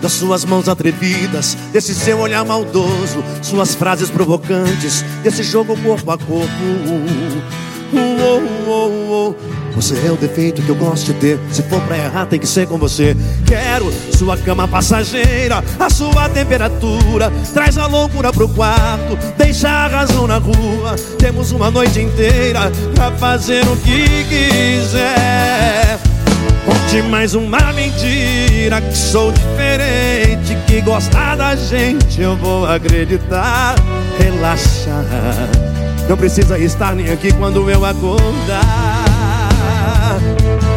das suas mãos atrevidas, desse seu olhar maldoso, suas frases provocantes, desse jogo corpo a corpo. Você é o defeito que eu gosto de ter. Se for pra errar, tem que ser com você. Quero sua cama passageira, a sua temperatura. Traz a loucura pro quarto, deixa a razão na rua. Temos uma noite inteira pra fazer o que quiser. Conte mais uma mentira que sou diferente, que gosta da gente eu vou acreditar. Relaxa, não precisa estar nem aqui quando eu acordar.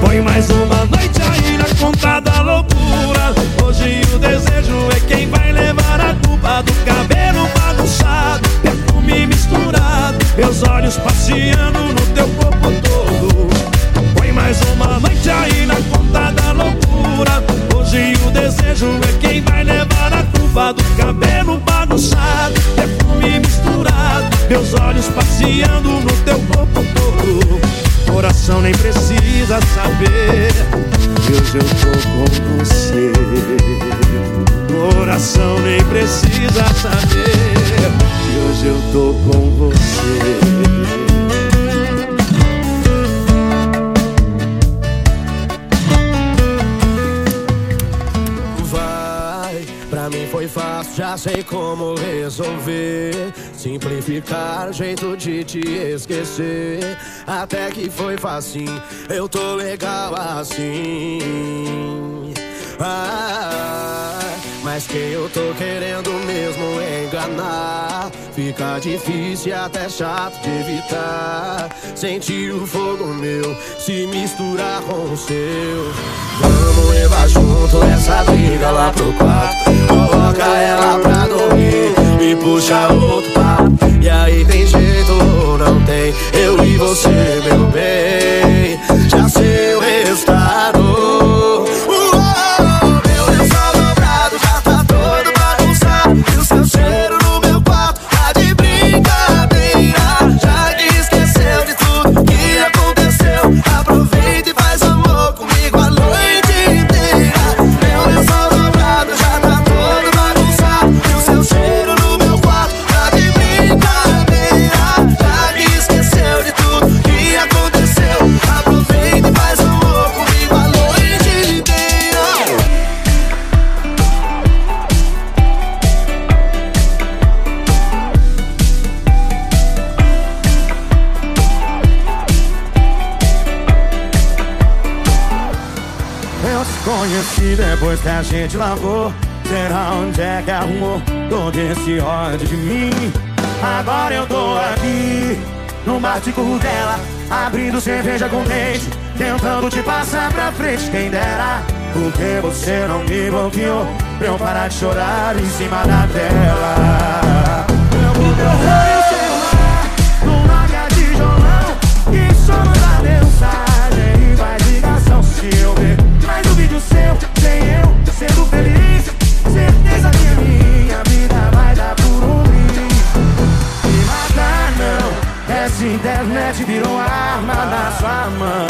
Põe mais uma noite aí na conta da loucura. Hoje o desejo é quem vai levar a culpa do cabelo bagunçado, perfume misturado, meus olhos passeando no teu corpo todo. Põe mais uma noite aí na desejo é quem vai levar a culpa do cabelo bagunçado, perfume misturado, meus olhos passeando no teu corpo todo. Coração nem precisa saber hoje eu tô com você. Coração nem precisa saber hoje eu tô já sei como resolver. Simplificar, jeito de te esquecer. Até que foi fácil, eu tô legal assim. Ah, mas quem eu tô querendo mesmo enganar Fica difícil até chato de evitar Sentir o fogo meu se misturar com o seu Vamos levar junto essa briga lá pro quarto Coloca ela pra puxa outro papo E aí tem jeito ou não tem? Eu e você, meu bem depois que a gente lavou Será onde é que arrumou todo esse ódio de mim? Agora eu tô aqui no bar de dela Abrindo cerveja com leite Tentando te passar pra frente. Quem dera Porque você não me bloqueou Pra eu parar de chorar em cima da tela. Eu vou correr internet virou arma na sua mão.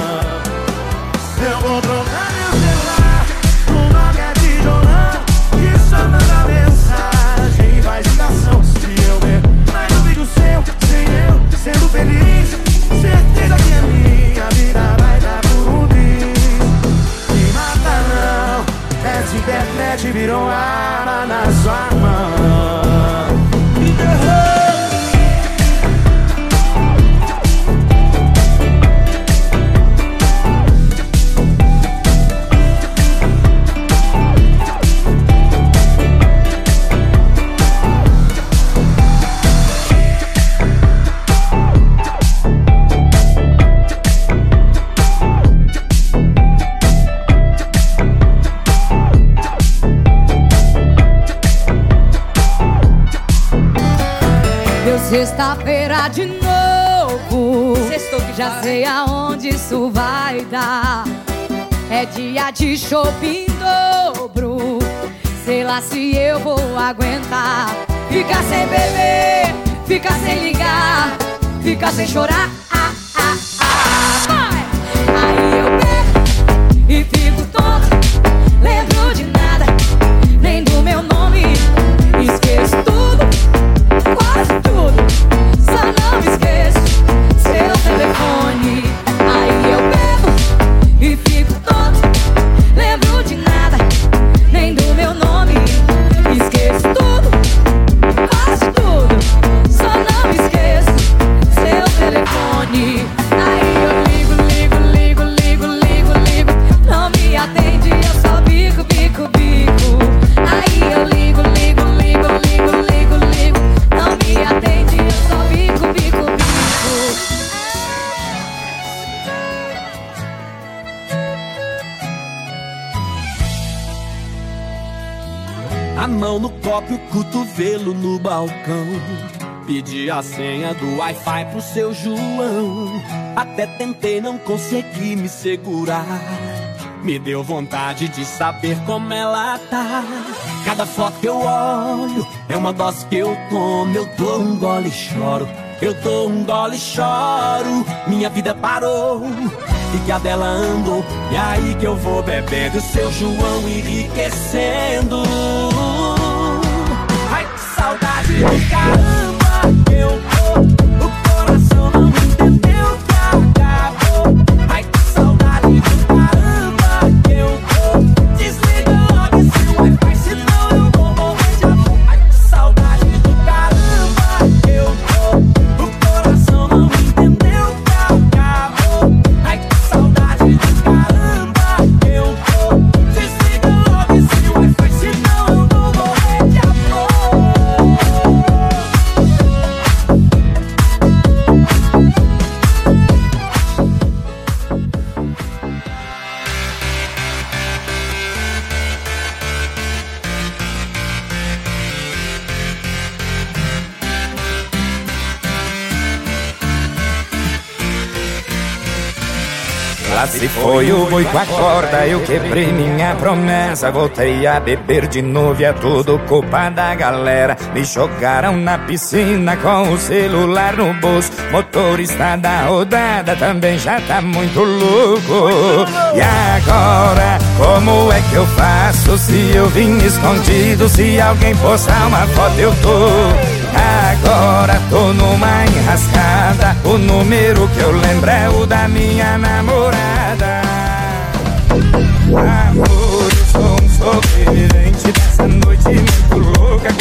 Eu vou trocar meu celular por nome é tijolão. E só manda mensagem e faz ligação. Se eu ver mais um vídeo seu, sem eu sendo feliz. Certeza que a Sexta-feira de novo. Sextou que já sei aonde isso vai dar. É dia de shopping dobro. Sei lá se eu vou aguentar. Ficar sem beber, ficar sem ligar, ficar sem chorar. No copo e o cotovelo no balcão. Pedi a senha do Wi-Fi pro seu João. Até tentei, não consegui me segurar. Me deu vontade de saber como ela tá. Cada foto que eu olho é uma dose que eu tomo. Eu dou um gole e choro. Eu dou um gole e choro. Minha vida parou e que a dela andou. E aí que eu vou bebendo seu João enriquecendo. Got Se foi o boi com a corda, eu quebrei minha promessa. Voltei a beber de novo e é tudo culpa da galera. Me jogaram na piscina com o celular no bolso. Motorista da rodada também já tá muito louco. E agora, como é que eu faço se eu vim escondido? Se alguém postar uma foto, eu tô. Agora tô numa enrascada. O número que eu lembro é o da minha namorada. Amor, eu sou um sobrevivente dessa noite muito louca.